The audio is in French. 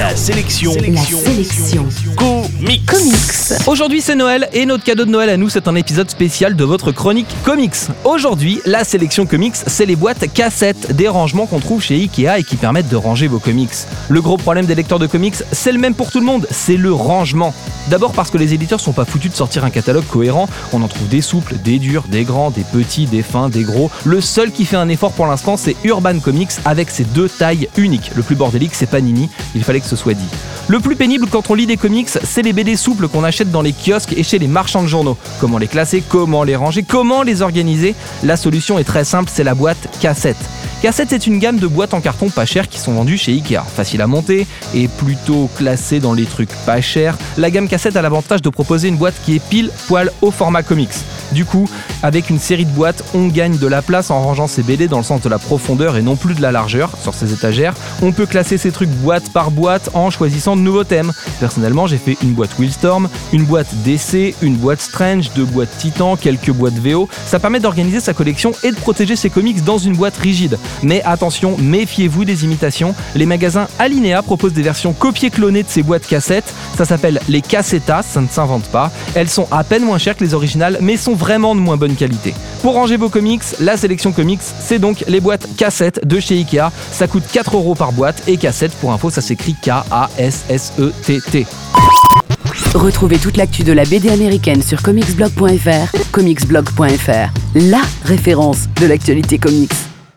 La sélection. La sélection. Comics. Comics. Aujourd'hui c'est Noël et notre cadeau de Noël à nous c'est un épisode spécial de votre chronique comics. Aujourd'hui la sélection comics c'est les boîtes cassettes, des rangements qu'on trouve chez Ikea et qui permettent de ranger vos comics. Le gros problème des lecteurs de comics c'est le même pour tout le monde, c'est le rangement. D'abord parce que les éditeurs sont pas foutus de sortir un catalogue cohérent, on en trouve des souples, des durs, des grands, des petits, des fins, des gros. Le seul qui fait un effort pour l'instant c'est Urban Comics avec ses deux tailles uniques. Le plus bordélique c'est Panini, il fallait que ce soit dit. Le plus pénible quand on lit des comics, c'est les BD souples qu'on achète dans les kiosques et chez les marchands de journaux. Comment les classer, comment les ranger, comment les organiser? La solution est très simple, c'est la boîte cassette. Cassette, c'est une gamme de boîtes en carton pas chères qui sont vendues chez Ikea. Facile à monter et plutôt classée dans les trucs pas chers. La gamme cassette a l'avantage de proposer une boîte qui est pile poil au format comics. Du coup, avec une série de boîtes, on gagne de la place en rangeant ses BD dans le sens de la profondeur et non plus de la largeur sur ses étagères. On peut classer ces trucs boîte par boîte en choisissant de nouveaux thèmes. Personnellement, j'ai fait une boîte Willstorm, une boîte DC, une boîte Strange, deux boîtes Titan, quelques boîtes VO. Ça permet d'organiser sa collection et de protéger ses comics dans une boîte rigide. Mais attention, méfiez-vous des imitations. Les magasins Alinea proposent des versions copiées-clonées de ces boîtes cassettes. Ça s'appelle les cassettas, ça ne s'invente pas. Elles sont à peine moins chères que les originales, mais sont vraiment de moins bonne qualité. Pour ranger vos comics, la sélection comics, c'est donc les boîtes cassettes de chez Ikea. Ça coûte 4 euros par boîte et cassette, pour info, ça s'écrit K-A-S-S-E-T-T. Retrouvez toute l'actu de la BD américaine sur comicsblog.fr. Comicsblog.fr, la référence de l'actualité comics.